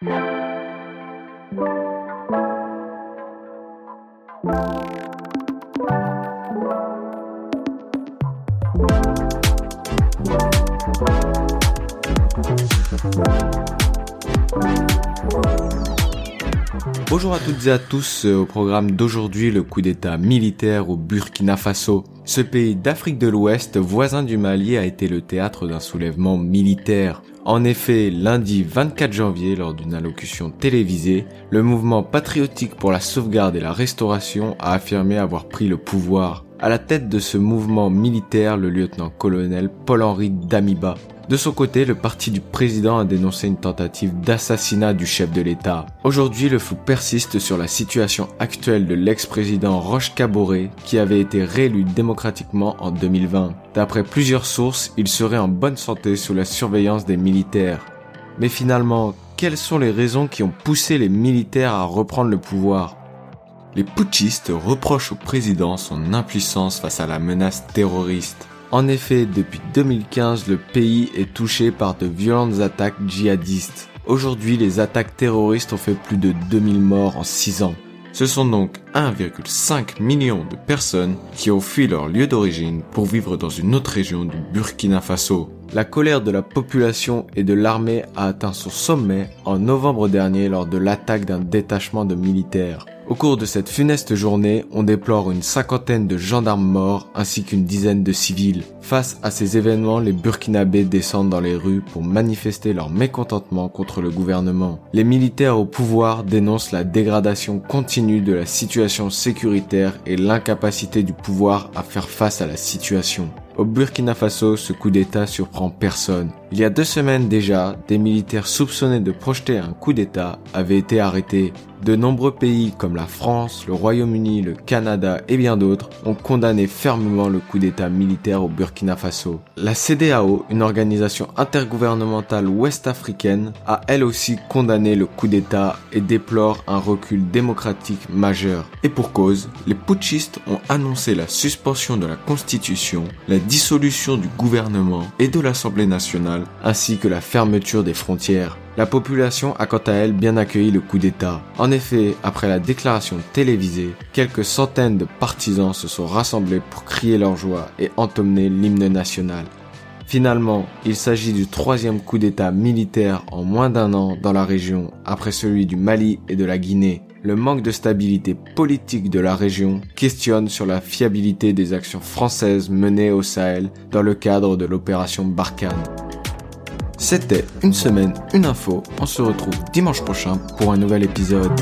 Thank Bonjour à toutes et à tous, euh, au programme d'aujourd'hui le coup d'état militaire au Burkina Faso. Ce pays d'Afrique de l'Ouest, voisin du Mali, a été le théâtre d'un soulèvement militaire. En effet, lundi 24 janvier, lors d'une allocution télévisée, le mouvement patriotique pour la sauvegarde et la restauration a affirmé avoir pris le pouvoir. À la tête de ce mouvement militaire, le lieutenant-colonel Paul-Henri Damiba. De son côté, le parti du président a dénoncé une tentative d'assassinat du chef de l'État. Aujourd'hui, le flou persiste sur la situation actuelle de l'ex-président Roche Caboret, qui avait été réélu démocratiquement en 2020. D'après plusieurs sources, il serait en bonne santé sous la surveillance des militaires. Mais finalement, quelles sont les raisons qui ont poussé les militaires à reprendre le pouvoir? Les putschistes reprochent au président son impuissance face à la menace terroriste. En effet, depuis 2015, le pays est touché par de violentes attaques djihadistes. Aujourd'hui, les attaques terroristes ont fait plus de 2000 morts en 6 ans. Ce sont donc 1,5 million de personnes qui ont fui leur lieu d'origine pour vivre dans une autre région du Burkina Faso. La colère de la population et de l'armée a atteint son sommet en novembre dernier lors de l'attaque d'un détachement de militaires. Au cours de cette funeste journée, on déplore une cinquantaine de gendarmes morts ainsi qu'une dizaine de civils. Face à ces événements, les Burkinabés descendent dans les rues pour manifester leur mécontentement contre le gouvernement. Les militaires au pouvoir dénoncent la dégradation continue de la situation sécuritaire et l'incapacité du pouvoir à faire face à la situation. Au Burkina Faso, ce coup d'État surprend personne. Il y a deux semaines déjà, des militaires soupçonnés de projeter un coup d'État avaient été arrêtés. De nombreux pays comme la France, le Royaume-Uni, le Canada et bien d'autres ont condamné fermement le coup d'État militaire au Burkina Faso. La CDAO, une organisation intergouvernementale ouest-africaine, a elle aussi condamné le coup d'État et déplore un recul démocratique majeur. Et pour cause, les putschistes ont annoncé la suspension de la Constitution, dissolution du gouvernement et de l'Assemblée nationale, ainsi que la fermeture des frontières. La population a quant à elle bien accueilli le coup d'État. En effet, après la déclaration télévisée, quelques centaines de partisans se sont rassemblés pour crier leur joie et entonner l'hymne national. Finalement, il s'agit du troisième coup d'État militaire en moins d'un an dans la région, après celui du Mali et de la Guinée. Le manque de stabilité politique de la région questionne sur la fiabilité des actions françaises menées au Sahel dans le cadre de l'opération Barkhane. C'était une semaine, une info. On se retrouve dimanche prochain pour un nouvel épisode.